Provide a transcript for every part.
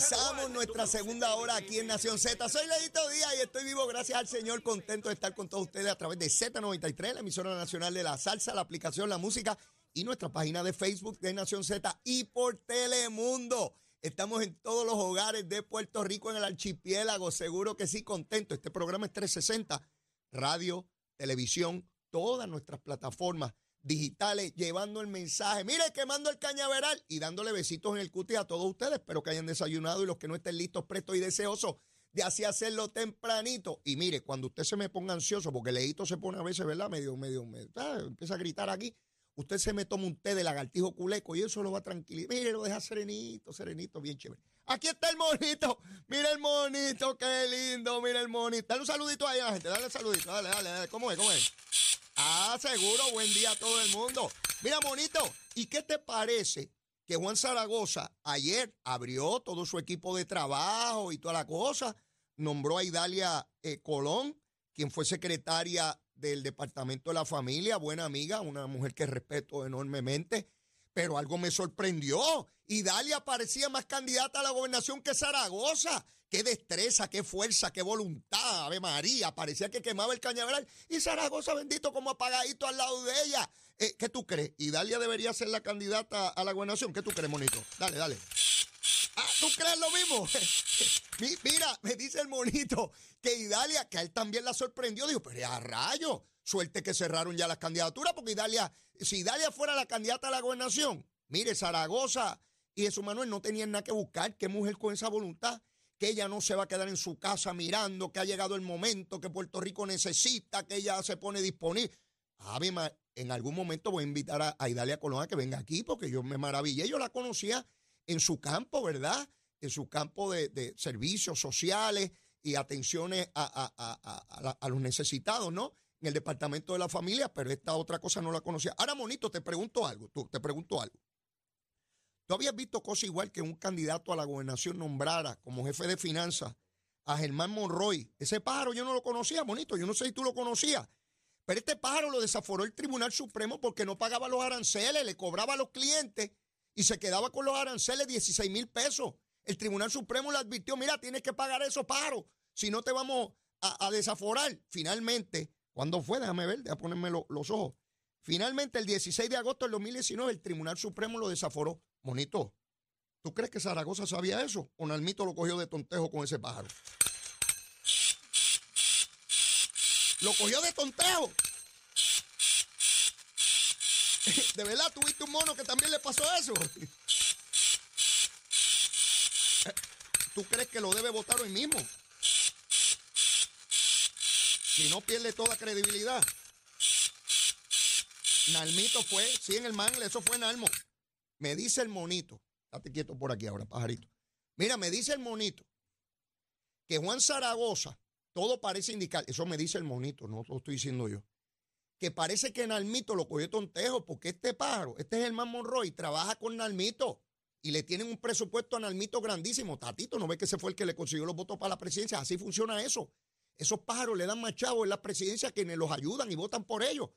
Comenzamos nuestra segunda hora aquí en Nación Z. Soy Leito Díaz y estoy vivo gracias al Señor, contento de estar con todos ustedes a través de Z93, la emisora nacional de la salsa, la aplicación, la música y nuestra página de Facebook de Nación Z y por Telemundo. Estamos en todos los hogares de Puerto Rico en el archipiélago, seguro que sí, contento. Este programa es 360, radio, televisión, todas nuestras plataformas digitales, llevando el mensaje. Mire, quemando el cañaveral y dándole besitos en el cuti a todos ustedes. Espero que hayan desayunado y los que no estén listos, prestos y deseosos de así hacerlo tempranito. Y mire, cuando usted se me ponga ansioso, porque Leito se pone a veces, ¿verdad? Medio, medio, medio empieza a gritar aquí. Usted se me toma un té de lagartijo culeco y eso lo va a tranquilizar. Mire, lo deja serenito, serenito, bien chévere. Aquí está el monito. Mira el monito, qué lindo. Mira el monito. Dale un saludito ahí a la gente. Dale un saludito. Dale, dale, dale. ¿Cómo es? ¿Cómo es? Ah, seguro, buen día a todo el mundo. Mira, monito, ¿y qué te parece que Juan Zaragoza ayer abrió todo su equipo de trabajo y toda la cosa? Nombró a Idalia eh, Colón, quien fue secretaria del Departamento de la Familia, buena amiga, una mujer que respeto enormemente. Pero algo me sorprendió. Idalia parecía más candidata a la gobernación que Zaragoza. Qué destreza, qué fuerza, qué voluntad, Ave María. Parecía que quemaba el cañaveral. Y Zaragoza, bendito, como apagadito al lado de ella. Eh, ¿Qué tú crees? ¿Idalia debería ser la candidata a la gobernación? ¿Qué tú crees, monito? Dale, dale. Ah, ¿tú crees lo mismo? Mira, me dice el monito que Idalia, que a él también la sorprendió. Dijo, pero a rayo, suerte que cerraron ya las candidaturas, porque Idalia, si Idalia fuera la candidata a la gobernación, mire, Zaragoza y Jesús Manuel no tenían nada que buscar. ¿Qué mujer con esa voluntad? que ella no se va a quedar en su casa mirando, que ha llegado el momento, que Puerto Rico necesita, que ella se pone disponible. Ah, en algún momento voy a invitar a, Idalia Colón a que venga aquí, porque yo me maravillé. Yo la conocía en su campo, ¿verdad? En su campo de, servicios sociales y atenciones a, a, los necesitados, ¿no? En el departamento de la familia, pero esta otra cosa no la conocía. Ahora, Monito, te pregunto algo, tú, te pregunto algo. ¿Tú habías visto cosa igual que un candidato a la gobernación nombrara como jefe de finanzas a Germán Monroy? Ese pájaro yo no lo conocía, bonito, yo no sé si tú lo conocías. Pero este pájaro lo desaforó el Tribunal Supremo porque no pagaba los aranceles, le cobraba a los clientes y se quedaba con los aranceles 16 mil pesos. El Tribunal Supremo le advirtió, mira, tienes que pagar esos pájaros, si no te vamos a, desaforar. Finalmente, ¿cuándo fue? Déjame ver, déjame ponerme los ojos. Finalmente, el 16 de agosto del 2019, el Tribunal Supremo lo desaforó. Monito, ¿tú crees que Zaragoza sabía eso? ¿O Nalmito lo cogió de tontejo con ese pájaro? Lo cogió de tontejo. ¿De verdad tuviste un mono que también le pasó eso? ¿Tú crees que lo debe votar hoy mismo? Si no pierde toda credibilidad. Nalmito fue, sí, en el mangle, eso fue Nalmo. Me dice el monito, date quieto por aquí ahora, pajarito. Mira, me dice el monito que Juan Zaragoza, todo parece indicar, eso me dice el monito, no lo estoy diciendo yo, que parece que Nalmito lo cogió tontejo porque este pájaro, este es el Monroy, trabaja con Nalmito y le tienen un presupuesto a Nalmito grandísimo. Tatito, ¿no ve que ese fue el que le consiguió los votos para la presidencia? Así funciona eso. Esos pájaros le dan más chavos en la presidencia quienes los ayudan y votan por ellos.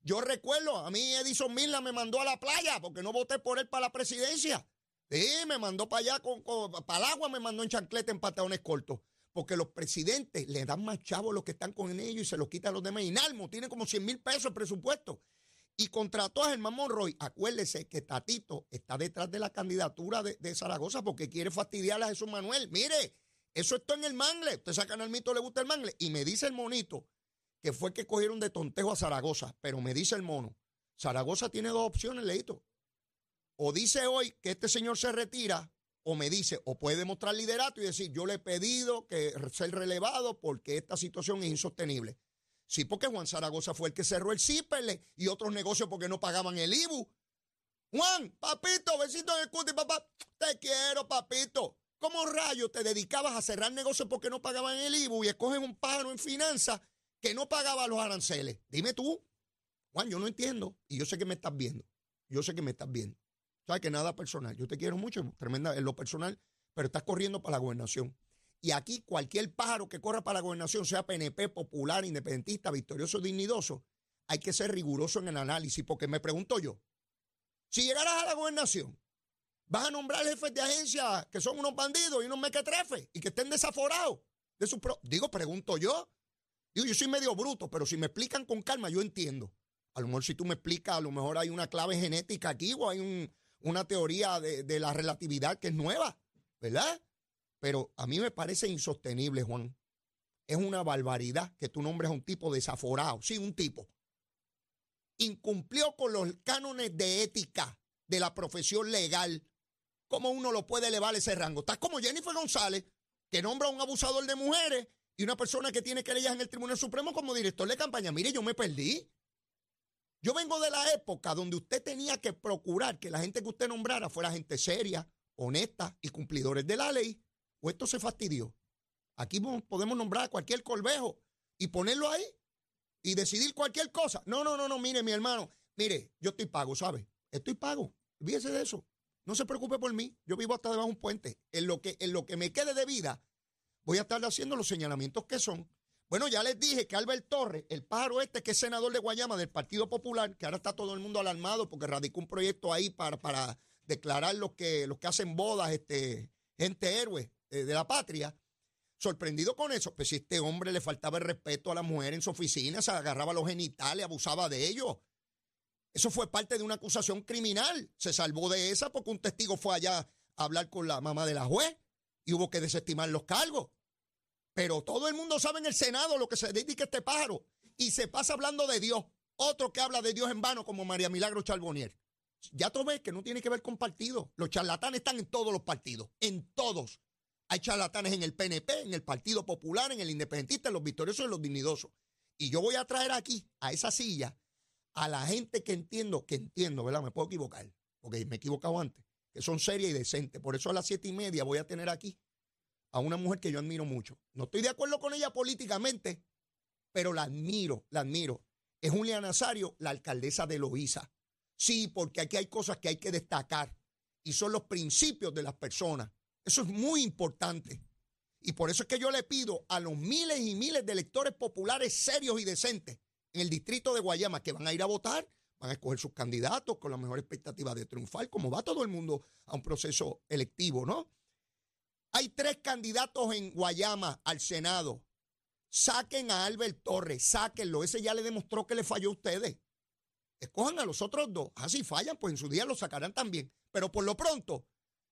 Yo recuerdo, a mí Edison Mila me mandó a la playa porque no voté por él para la presidencia. Sí, me mandó para allá, con, para el agua me mandó en chancleta en pantalones cortos. Porque los presidentes le dan más a los que están con ellos y se los quitan a los demás. Inalmo tiene como 100 mil pesos el presupuesto. Y contrató a Germán Monroy. Acuérdese que Tatito está detrás de la candidatura de, Zaragoza porque quiere fastidiar a Jesús Manuel. Mire, eso está en el mangle. Usted saca el mito, le gusta el mangle. Y me dice el monito que fue que cogieron de tontejo a Zaragoza. Pero me dice el mono, Zaragoza tiene dos opciones, Leito. O dice hoy que este señor se retira, o me dice, o puede demostrar liderato y decir, yo le he pedido que ser relevado porque esta situación es insostenible. Sí, porque Juan Zaragoza fue el que cerró el CIPEL y otros negocios porque no pagaban el IBU. Juan, papito, besito en el cuti, papá. Te quiero, papito. ¿Cómo rayos te dedicabas a cerrar negocios porque no pagaban el IBU y escogen un pájaro en finanzas que no pagaba los aranceles. Dime tú, Juan, yo no entiendo. Y yo sé que me estás viendo. Yo sé que me estás viendo. Sabes que nada personal. Yo te quiero mucho, tremenda en lo personal, pero estás corriendo para la gobernación. Y aquí cualquier pájaro que corra para la gobernación, sea PNP, popular, independentista, victorioso, dignidoso, hay que ser riguroso en el análisis, porque me pregunto yo, si llegaras a la gobernación, Vas a nombrar jefes de agencia que son unos bandidos y unos mequetrefes y que estén desaforados de su Digo, pregunto yo. Digo, yo soy medio bruto, pero si me explican con calma, yo entiendo. A lo mejor si tú me explicas, a lo mejor hay una clave genética aquí o hay una teoría de, de la relatividad que es nueva, ¿verdad? Pero a mí me parece insostenible, Juan. Es una barbaridad que tú nombres a un tipo desaforado. Sí, un tipo. Incumplió con los cánones de ética de la profesión legal. ¿Cómo uno lo puede elevar ese rango? Estás como Jennifer González, que nombra a un abusador de mujeres y una persona que tiene querellas en el Tribunal Supremo como director de campaña. Mire, yo me perdí. Yo vengo de la época donde usted tenía que procurar que la gente que usted nombrara fuera gente seria, honesta y cumplidores de la ley. O esto se fastidió. Aquí podemos nombrar a cualquier colvejo y ponerlo ahí y decidir cualquier cosa. No, no, no, no, mire, mi hermano, mire, yo estoy pago, ¿sabe? Estoy pago. Olvídese de eso. No se preocupe por mí. Yo vivo hasta debajo de un puente. En lo que, en lo que me quede de vida, voy a estar haciendo los señalamientos que son. Bueno, ya les dije que Albert Torres, el pájaro este que es senador de Guayama del Partido Popular, que ahora está todo el mundo alarmado porque radicó un proyecto ahí para, para declarar los que, los que hacen bodas, este, gente héroe eh, de la patria. Sorprendido con eso, pues si este hombre le faltaba el respeto a la mujer en su oficina, se agarraba los genitales, abusaba de ellos. Eso fue parte de una acusación criminal. Se salvó de esa porque un testigo fue allá a hablar con la mamá de la juez y hubo que desestimar los cargos. Pero todo el mundo sabe en el Senado lo que se dedica este pájaro. Y se pasa hablando de Dios. Otro que habla de Dios en vano, como María Milagro Charbonier. Ya tú ves que no tiene que ver con partidos. Los charlatanes están en todos los partidos. En todos. Hay charlatanes en el PNP, en el Partido Popular, en el Independentista, en los victoriosos y en los dignidosos. Y yo voy a traer aquí, a esa silla, a la gente que entiendo, que entiendo, ¿verdad? Me puedo equivocar, porque me he equivocado antes, que son serias y decentes. Por eso a las siete y media voy a tener aquí a una mujer que yo admiro mucho. No estoy de acuerdo con ella políticamente, pero la admiro, la admiro. Es Julia Nazario, la alcaldesa de Loíza. Sí, porque aquí hay cosas que hay que destacar y son los principios de las personas. Eso es muy importante. Y por eso es que yo le pido a los miles y miles de electores populares serios y decentes en el distrito de Guayama que van a ir a votar, van a escoger sus candidatos con la mejor expectativa de triunfar, como va todo el mundo a un proceso electivo, ¿no? Hay tres candidatos en Guayama al Senado. Saquen a Albert Torres, sáquenlo. Ese ya le demostró que le falló a ustedes. Escojan a los otros dos. Ah, fallan, pues en su día lo sacarán también. Pero por lo pronto,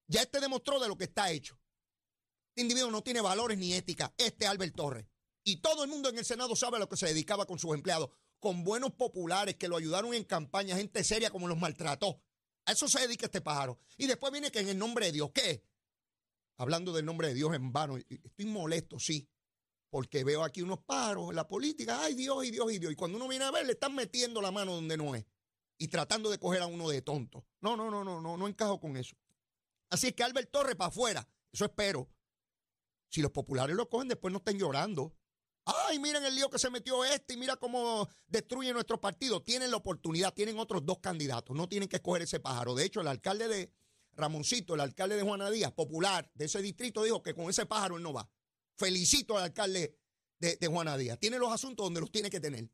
ya este demostró de lo que está hecho. Este individuo no tiene valores ni ética. Este Albert Torres. Y todo el mundo en el Senado sabe a lo que se dedicaba con sus empleados. Con buenos populares que lo ayudaron en campaña, gente seria como los maltrató. A eso se dedica este pájaro. Y después viene que en el nombre de Dios, ¿qué? hablando del nombre de Dios en vano. Estoy molesto, sí, porque veo aquí unos paros en la política. Ay, Dios, y Dios, y Dios. Y cuando uno viene a ver, le están metiendo la mano donde no es y tratando de coger a uno de tonto. No, no, no, no, no, no encajo con eso. Así es que Albert Torres para afuera, eso espero. Si los populares lo cogen, después no estén llorando. Ay, miren el lío que se metió este y mira cómo destruye nuestro partido. Tienen la oportunidad, tienen otros dos candidatos, no tienen que escoger ese pájaro. De hecho, el alcalde de, Ramoncito, el alcalde de Juana Díaz, popular de ese distrito, dijo que con ese pájaro él no va. Felicito al alcalde de, de Juana Díaz. Tiene los asuntos donde los tiene que tener.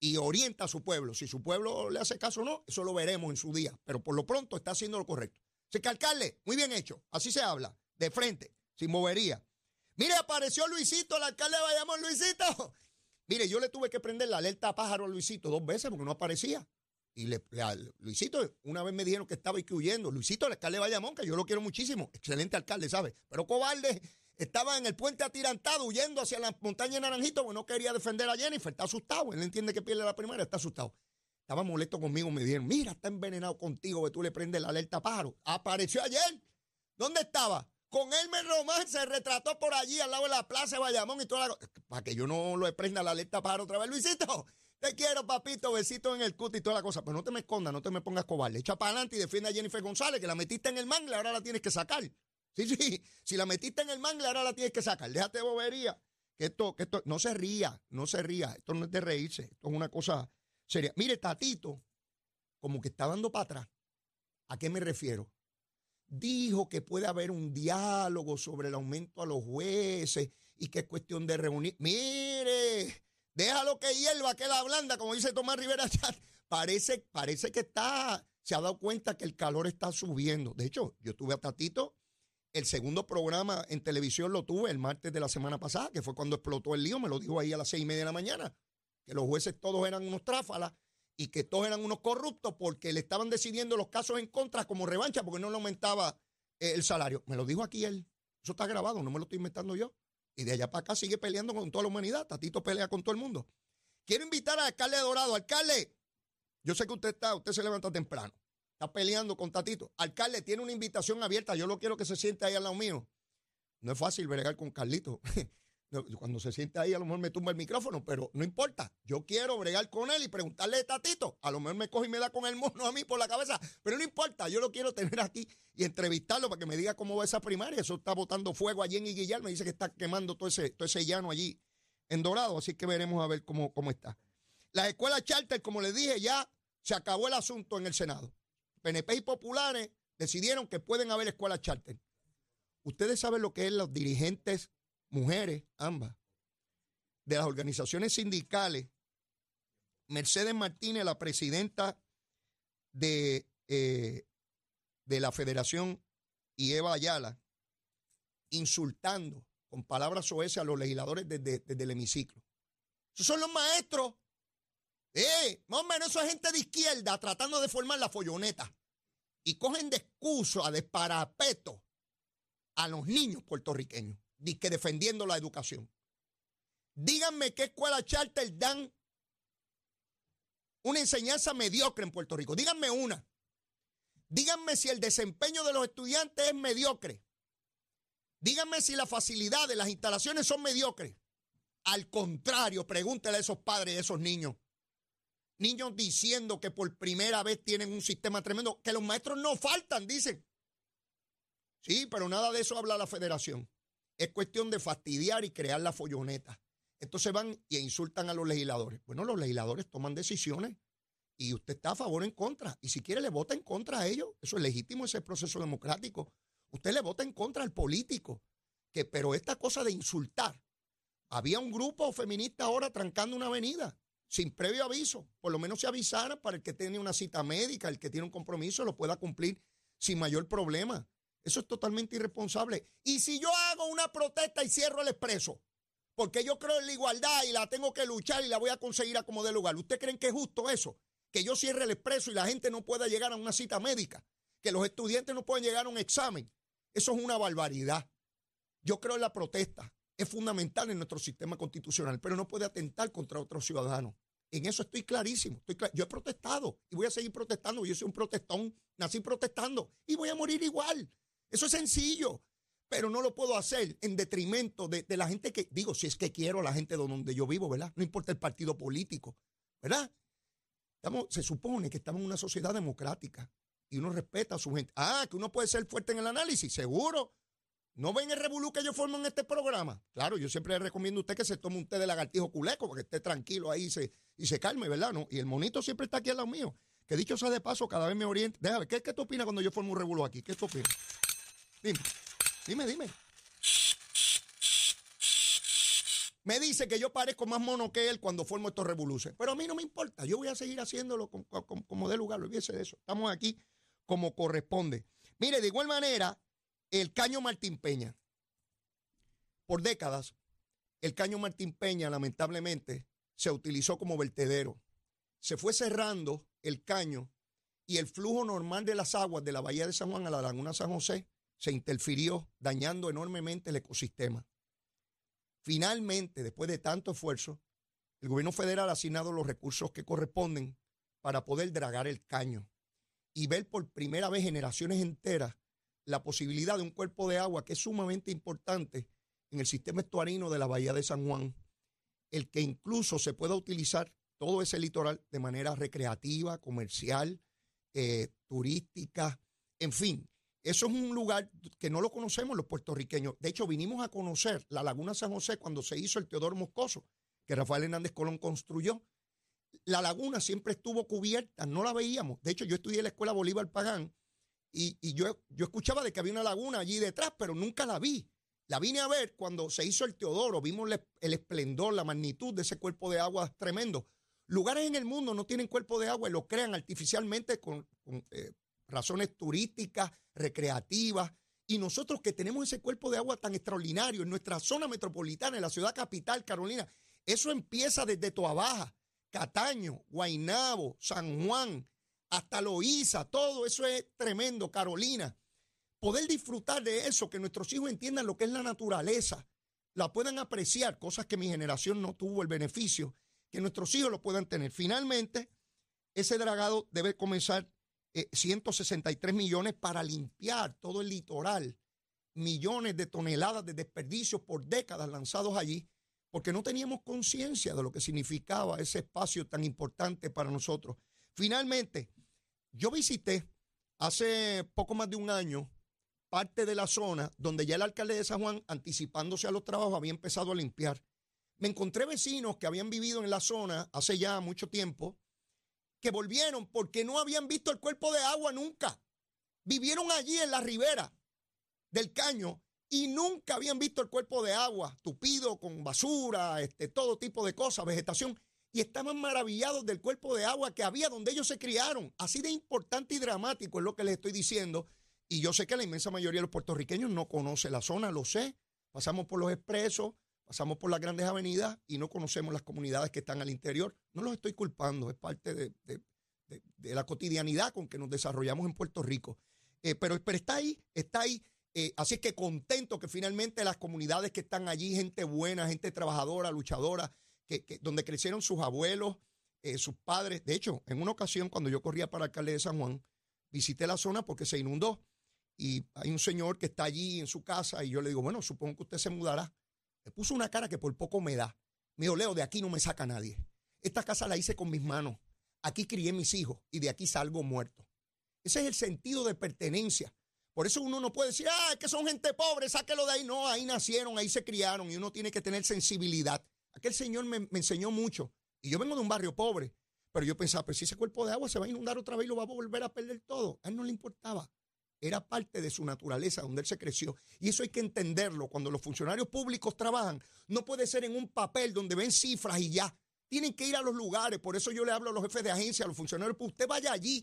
Y orienta a su pueblo. Si su pueblo le hace caso o no, eso lo veremos en su día. Pero por lo pronto está haciendo lo correcto. Así que, alcalde, muy bien hecho. Así se habla. De frente, sin movería. Mire, apareció Luisito, el alcalde de Bayamón, Luisito. Mire, yo le tuve que prender la alerta a pájaro a Luisito dos veces porque no aparecía. Y le, Luisito, una vez me dijeron que estaba aquí huyendo. Luisito, el alcalde de Bayamón, que yo lo quiero muchísimo. Excelente alcalde, ¿sabe? Pero cobarde, estaba en el puente atirantado, huyendo hacia la montaña de Naranjito, porque no quería defender a Jennifer. Está asustado. Él entiende que pierde la primera, está asustado. Estaba molesto conmigo, me dijeron, mira, está envenenado contigo, que tú le prendes la alerta pájaro. Apareció ayer. ¿Dónde estaba? Con Elmer Román se retrató por allí, al lado de la plaza de Bayamón y toda la... Para que yo no lo prenda la alerta pájaro otra vez, Luisito. Te quiero, papito, besito en el cut y toda la cosa. Pero no te me escondas, no te me pongas cobarde. Echa para adelante y defiende a Jennifer González, que la metiste en el mangle, ahora la tienes que sacar. Sí, sí. Si la metiste en el mangle, ahora la tienes que sacar. Déjate bobería. Que esto, que esto, no se ría, no se ría. Esto no es de reírse. Esto es una cosa seria. Mire, Tatito, como que está dando para atrás. ¿A qué me refiero? Dijo que puede haber un diálogo sobre el aumento a los jueces y que es cuestión de reunir. Mire, Déjalo que hierva, que la blanda, como dice Tomás Rivera Parece, parece que está se ha dado cuenta que el calor está subiendo. De hecho, yo tuve a Tatito, el segundo programa en televisión lo tuve el martes de la semana pasada, que fue cuando explotó el lío, me lo dijo ahí a las seis y media de la mañana, que los jueces todos eran unos tráfalas y que todos eran unos corruptos porque le estaban decidiendo los casos en contra como revancha porque no le aumentaba eh, el salario. Me lo dijo aquí él. Eso está grabado, no me lo estoy inventando yo. Y de allá para acá sigue peleando con toda la humanidad. Tatito pelea con todo el mundo. Quiero invitar al alcalde Dorado. Alcalde, yo sé que usted está, usted se levanta temprano. Está peleando con Tatito. Alcalde, tiene una invitación abierta. Yo lo quiero que se siente ahí al lado mío. No es fácil bregar con Carlito. Cuando se siente ahí, a lo mejor me tumba el micrófono, pero no importa. Yo quiero bregar con él y preguntarle de Tatito. A lo mejor me coge y me da con el mono a mí por la cabeza, pero no importa. Yo lo quiero tener aquí y entrevistarlo para que me diga cómo va esa primaria. Eso está botando fuego allí en Iguillar. Me dice que está quemando todo ese, todo ese llano allí en Dorado. Así que veremos a ver cómo, cómo está. Las escuelas charter, como les dije, ya se acabó el asunto en el Senado. PNP y populares decidieron que pueden haber escuelas charter. Ustedes saben lo que es los dirigentes mujeres, ambas, de las organizaciones sindicales, Mercedes Martínez, la presidenta de, eh, de la federación, y Eva Ayala, insultando con palabras soeces a los legisladores desde, el hemiciclo. Esos son los maestros. Eh, más o menos eso es gente de izquierda tratando de formar la folloneta. Y cogen de excusa, de parapeto a los niños puertorriqueños que defendiendo la educación. Díganme qué escuela charter dan una enseñanza mediocre en Puerto Rico. Díganme una. Díganme si el desempeño de los estudiantes es mediocre. Díganme si la facilidad de las instalaciones son mediocres. Al contrario, pregúntele a esos padres, a esos niños. Niños diciendo que por primera vez tienen un sistema tremendo, que los maestros no faltan, dicen. Sí, pero nada de eso habla la federación. Es cuestión de fastidiar y crear la folloneta. Entonces van y insultan a los legisladores. Bueno, los legisladores toman decisiones y usted está a favor o en contra. Y si quiere, le vota en contra a ellos. Eso es legítimo, ese proceso democrático. Usted le vota en contra al político. Que, pero esta cosa de insultar. Había un grupo feminista ahora trancando una avenida sin previo aviso. Por lo menos se avisara para el que tiene una cita médica, el que tiene un compromiso, lo pueda cumplir sin mayor problema. Eso es totalmente irresponsable. Y si yo hago una protesta y cierro el expreso, porque yo creo en la igualdad y la tengo que luchar y la voy a conseguir a como de lugar, ¿usted creen que es justo eso? Que yo cierre el expreso y la gente no pueda llegar a una cita médica, que los estudiantes no puedan llegar a un examen. Eso es una barbaridad. Yo creo en la protesta. Es fundamental en nuestro sistema constitucional, pero no puede atentar contra otros ciudadanos. En eso estoy clarísimo. Estoy Yo he protestado y voy a seguir protestando. Yo soy un protestón, nací protestando y voy a morir igual. Eso es sencillo, pero no lo puedo hacer en detrimento de, la gente que, digo, si es que quiero a la gente donde yo vivo, ¿verdad? No importa el partido político, ¿verdad? Estamos, se supone que estamos en una sociedad democrática y uno respeta a su gente. Ah, que uno puede ser fuerte en el análisis, seguro. ¿No ven el revolú que yo formo en este programa? Claro, yo siempre le recomiendo a usted que se tome un té de lagartijo culeco, para que esté tranquilo ahí y se, y se calme, ¿verdad? ¿No? Y el monito siempre está aquí al lado mío. Que dicho sea de paso, cada vez me orienta. Déjame, ¿qué, ¿qué tú opinas cuando yo formo un revolú aquí? ¿Qué tú opinas? Dime, dime, dime. Me dice que yo parezco más mono que él cuando formo estos revoluciones. Pero a mí no me importa. Yo voy a seguir haciéndolo como, de lugar. Olvídese de eso. Estamos aquí como corresponde. Mire, de igual manera, el caño Martín Peña. Por décadas, el caño Martín Peña, lamentablemente, se utilizó como vertedero. Se fue cerrando el caño y el flujo normal de las aguas de la bahía de San Juan a la laguna San José se interfirió, dañando enormemente el ecosistema. Finalmente, después de tanto esfuerzo, el gobierno federal ha asignado los recursos que corresponden para poder dragar el caño y ver por primera vez generaciones enteras la posibilidad de un cuerpo de agua que es sumamente importante en el sistema estuarino de la Bahía de San Juan, el que incluso se pueda utilizar todo ese litoral de manera recreativa, comercial, eh, turística, en fin, eso es un lugar que no lo conocemos los puertorriqueños. De hecho, vinimos a conocer la Laguna San José cuando se hizo el Teodoro Moscoso, que Rafael Hernández Colón construyó. La laguna siempre estuvo cubierta, no la veíamos. De hecho, yo estudié en la escuela Bolívar Pagán y, yo, escuchaba de que había una laguna allí detrás, pero nunca la vi. La vine a ver cuando se hizo el Teodoro, vimos el esplendor, la magnitud de ese cuerpo de agua tremendo. Lugares en el mundo no tienen cuerpo de agua y lo crean artificialmente con, eh, razones turísticas, recreativas. Y nosotros que tenemos ese cuerpo de agua tan extraordinario en nuestra zona metropolitana, en la ciudad capital, Carolina, eso empieza desde Toabaja, Cataño, Guainabo, San Juan, hasta Loíza, todo eso es tremendo, Carolina. Poder disfrutar de eso, que nuestros hijos entiendan lo que es la naturaleza, la puedan apreciar, cosas que mi generación no tuvo el beneficio, que nuestros hijos lo puedan tener. Finalmente, ese dragado debe comenzar 163 eh, millones para limpiar todo el litoral, millones de toneladas de desperdicios por décadas lanzados allí, porque no teníamos conciencia de lo que significaba ese espacio tan importante para nosotros. Finalmente, yo visité hace poco más de un año parte de la zona donde ya el alcalde de San Juan, anticipándose a los trabajos, había empezado a limpiar. Me encontré vecinos que habían vivido en la zona hace ya mucho tiempo, que volvieron porque no habían visto el cuerpo de agua nunca. Vivieron allí en la ribera del caño y nunca habían visto el cuerpo de agua tupido con basura, este, todo tipo de cosas, vegetación y estaban maravillados del cuerpo de agua que había donde ellos se criaron. Así de importante y dramático es lo que les estoy diciendo. Y yo sé que la inmensa mayoría de los puertorriqueños no conoce la zona, lo sé. Pasamos por los expresos, pasamos por las grandes avenidas y no conocemos las comunidades que están al interior. No los estoy culpando, es parte de, la cotidianidad con que nos desarrollamos en Puerto Rico. Eh, pero, pero, está ahí, está ahí. Eh, así que contento que finalmente las comunidades que están allí, gente buena, gente trabajadora, luchadora, que, donde crecieron sus abuelos, eh, sus padres. De hecho, en una ocasión, cuando yo corría para el alcalde de San Juan, visité la zona porque se inundó. Y hay un señor que está allí en su casa y yo le digo, bueno, supongo que usted se mudará. Me puso una cara que por poco me da. Me dijo, Leo, de aquí no me saca nadie. Esta casa la hice con mis manos. Aquí crié mis hijos y de aquí salgo muerto. Ese es el sentido de pertenencia. Por eso uno no puede decir, ah, es que son gente pobre, sáquelo de ahí. No, ahí nacieron, ahí se criaron y uno tiene que tener sensibilidad. Aquel señor me, enseñó mucho. Y yo vengo de un barrio pobre. Pero yo pensaba, pues si ese cuerpo de agua se va a inundar otra vez y lo va a volver a perder todo. A él no le importaba. Era parte de su naturaleza, donde él se creció. Y eso hay que entenderlo. Cuando los funcionarios públicos trabajan, no puede ser en un papel donde ven cifras y ya. Tienen que ir a los lugares. Por eso yo le hablo a los jefes de agencia, a los funcionarios. Pues usted vaya allí.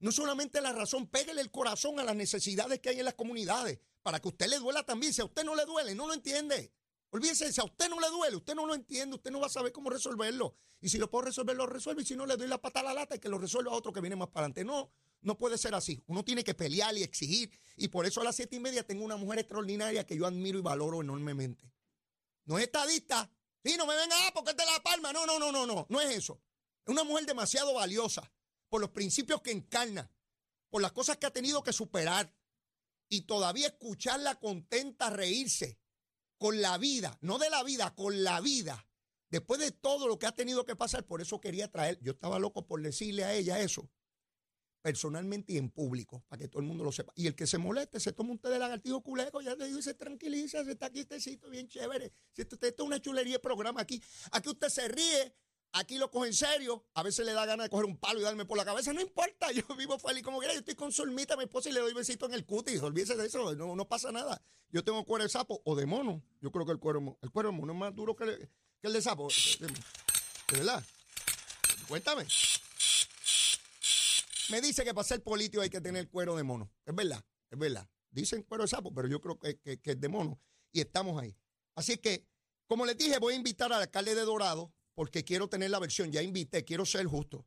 No solamente la razón, pégale el corazón a las necesidades que hay en las comunidades. Para que a usted le duela también. Si a usted no le duele, no lo entiende. Olvídese, a usted no le duele, usted no lo entiende, usted no va a saber cómo resolverlo. Y si lo puedo resolver, lo resuelve. Y si no, le doy la pata a la lata y que lo resuelva a otro que viene más para adelante. No, no puede ser así. Uno tiene que pelear y exigir. Y por eso a las siete y media tengo una mujer extraordinaria que yo admiro y valoro enormemente. No es estadista. Sí, no me venga, ah, porque es de La Palma. No, no, no, no, no. No es eso. Es una mujer demasiado valiosa por los principios que encarna, por las cosas que ha tenido que superar. Y todavía escucharla contenta, reírse con la vida, no de la vida, con la vida. Después de todo lo que ha tenido que pasar, por eso quería traer, yo estaba loco por decirle a ella eso, personalmente y en público, para que todo el mundo lo sepa. Y el que se moleste, se toma un té de lagartijo culeco, ya le digo, se tranquiliza, se está aquí este bien chévere. Si esto, esto es una chulería de programa aquí. Aquí usted se ríe, Aquí lo cojo en serio. A veces le da ganas de coger un palo y darme por la cabeza. No importa, yo vivo feliz como quiera. Yo estoy con Solmita, mi esposa, y le doy besito en el cutis. Olvídese de eso, no, no pasa nada. Yo tengo cuero de sapo o de mono. Yo creo que el cuero, el cuero de mono es más duro que, el, de sapo. ¿De verdad? Cuéntame. Me dice que para ser político hay que tener cuero de mono. Es verdad, es verdad. Dicen cuero de sapo, pero yo creo que, que es de mono. Y estamos ahí. Así que, como les dije, voy a invitar al alcalde de Dorado porque quiero tener la versión. Ya invité, quiero ser justo.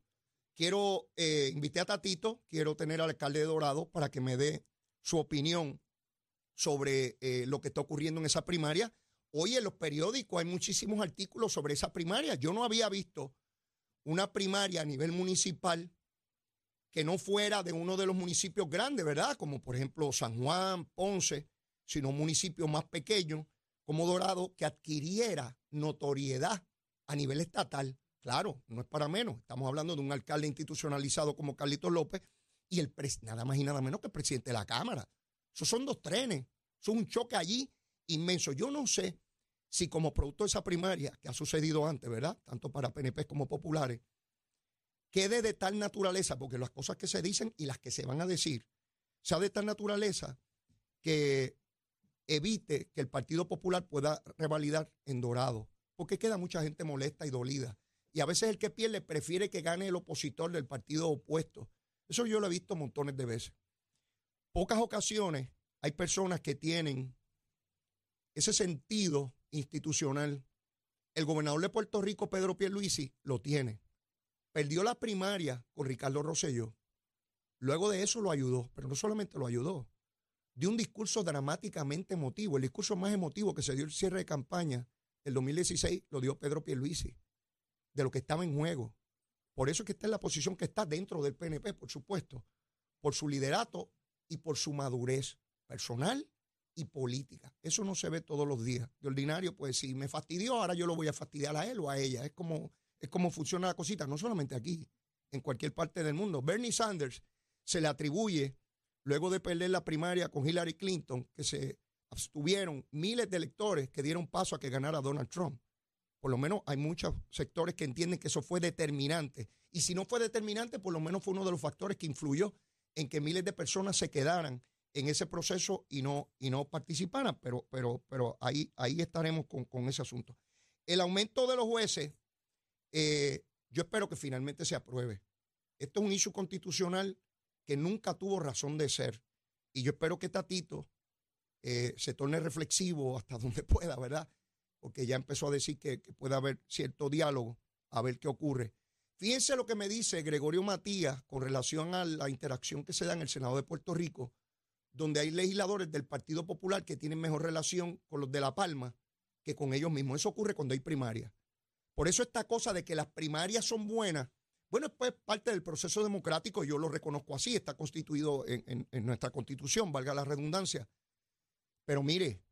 Quiero, eh, invité a Tatito, quiero tener al alcalde de Dorado para que me dé su opinión sobre eh, lo que está ocurriendo en esa primaria. Hoy en los periódicos hay muchísimos artículos sobre esa primaria. Yo no había visto una primaria a nivel municipal que no fuera de uno de los municipios grandes, ¿verdad? Como por ejemplo San Juan, Ponce, sino municipios más pequeños como Dorado, que adquiriera notoriedad a nivel estatal. Claro, no es para menos. Estamos hablando de un alcalde institucionalizado como Carlitos López y el nada más y nada menos que el presidente de la Cámara. Esos son dos trenes. Son un choque allí inmenso. Yo no sé si como producto de esa primaria, que ha sucedido antes, ¿verdad? Tanto para PNP como populares, quede de tal naturaleza, porque las cosas que se dicen y las que se van a decir, sea de tal naturaleza que evite que el Partido Popular pueda revalidar en Dorado porque queda mucha gente molesta y dolida. Y a veces el que pierde prefiere que gane el opositor del partido opuesto. Eso yo lo he visto montones de veces. Pocas ocasiones hay personas que tienen ese sentido institucional. El gobernador de Puerto Rico, Pedro Pierluisi, lo tiene. Perdió la primaria con Ricardo Rosselló. Luego de eso lo ayudó, pero no solamente lo ayudó, dio un discurso dramáticamente emotivo. El discurso más emotivo que se dio el cierre de campaña del 2016 lo dio Pedro Pierluisi, de lo que estaba en juego. Por eso es que está en la posición que está dentro del PNP, por supuesto, por su liderato y por su madurez personal y política. Eso no se ve todos los días. De ordinario, pues si me fastidió, ahora yo lo voy a fastidiar a él o a ella. Es como, es como funciona la cosita, no solamente aquí, en cualquier parte del mundo. Bernie Sanders se le atribuye, luego de perder la primaria con Hillary Clinton, que se abstuvieron miles de electores que dieron paso a que ganara Donald Trump. Por lo menos hay muchos sectores que entienden que eso fue determinante. Y si no fue determinante, por lo menos fue uno de los factores que influyó en que miles de personas se quedaran en ese proceso y no, y no participaran. Pero, pero, pero ahí, ahí estaremos con, ese asunto. El aumento de los jueces, eh, yo espero que finalmente se apruebe. Esto es un issue constitucional que nunca tuvo razón de ser. Y yo espero que Tatito eh, se torne reflexivo hasta donde pueda, ¿verdad? Porque ya empezó a decir que, puede haber cierto diálogo, a ver qué ocurre. Fíjense lo que me dice Gregorio Matías con relación a la interacción que se da en el Senado de Puerto Rico, donde hay legisladores del Partido Popular que tienen mejor relación con los de La Palma que con ellos mismos. Eso ocurre cuando hay primarias. Por eso esta cosa de que las primarias son buenas, bueno, es pues parte del proceso democrático, yo lo reconozco así, está constituido en, nuestra constitución, valga la redundancia. Pero mire,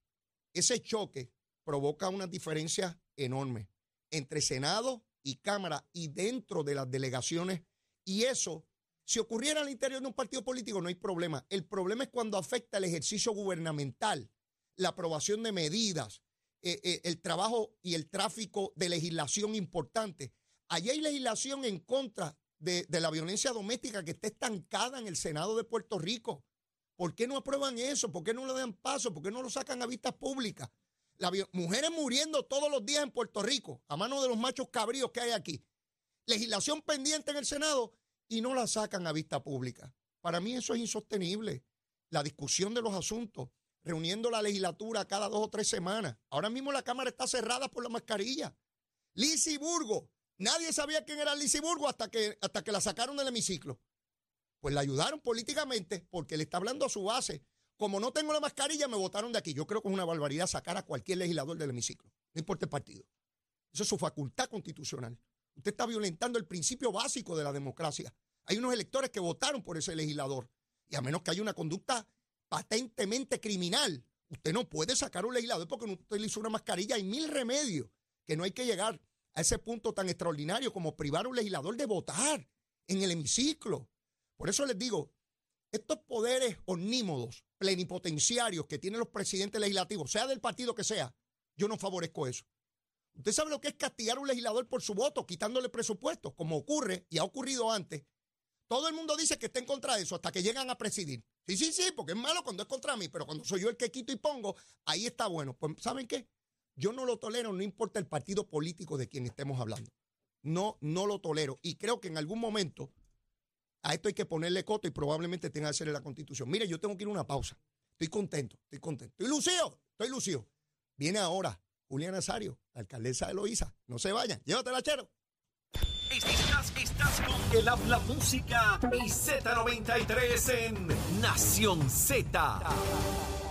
ese choque provoca una diferencia enorme entre Senado y Cámara y dentro de las delegaciones. Y eso, si ocurriera al interior de un partido político, no hay problema. El problema es cuando afecta el ejercicio gubernamental, la aprobación de medidas, eh, eh, el trabajo y el tráfico de legislación importante. Allí hay legislación en contra de la violencia doméstica que está estancada en el Senado de Puerto Rico. ¿Por qué no aprueban eso? ¿Por qué no le dan paso? ¿Por qué no lo sacan a vistas públicas? Mujeres muriendo todos los días en Puerto Rico a mano de los machos cabríos que hay aquí. Legislación pendiente en el Senado y no la sacan a vista pública. Para mí eso es insostenible. La discusión de los asuntos, reuniendo la legislatura cada dos o tres semanas. Ahora mismo la Cámara está cerrada por la mascarilla. Lisi Burgo. Nadie sabía quién era Lisi Burgo hasta que, hasta que la sacaron del hemiciclo. Pues la ayudaron políticamente porque le está hablando a su base como no tengo la mascarilla, me votaron de aquí. Yo creo que es una barbaridad sacar a cualquier legislador del hemiciclo, no importa el partido. Eso es su facultad constitucional. Usted está violentando el principio básico de la democracia. Hay unos electores que votaron por ese legislador. Y a menos que haya una conducta patentemente criminal, usted no puede sacar a un legislador porque no utilizó una mascarilla. Hay mil remedios que no hay que llegar a ese punto tan extraordinario como privar a un legislador de votar en el hemiciclo. Por eso les digo, estos poderes omnímodos, plenipotenciarios que tienen los presidentes legislativos, sea del partido que sea, yo no favorezco eso. Usted sabe lo que es castigar a un legislador por su voto, quitándole presupuesto, como ocurre y ha ocurrido antes. Todo el mundo dice que está en contra de eso hasta que llegan a presidir. Sí, sí, sí, porque es malo cuando es contra mí, pero cuando soy yo el que quito y pongo, ahí está bueno. Pues, ¿saben qué? Yo no lo tolero, no importa el partido político de quien estemos hablando. No, no lo tolero. Y creo que en algún momento a esto hay que ponerle coto y probablemente tenga que hacer en la constitución. Mire, yo tengo que ir a una pausa. Estoy contento, estoy contento. Estoy lucido, estoy lucido. Viene ahora Julia Nazario, alcaldesa de Loíza. No se vayan, llévatela, chero. Estás, estás con el habla música y Z93 en Nación Z.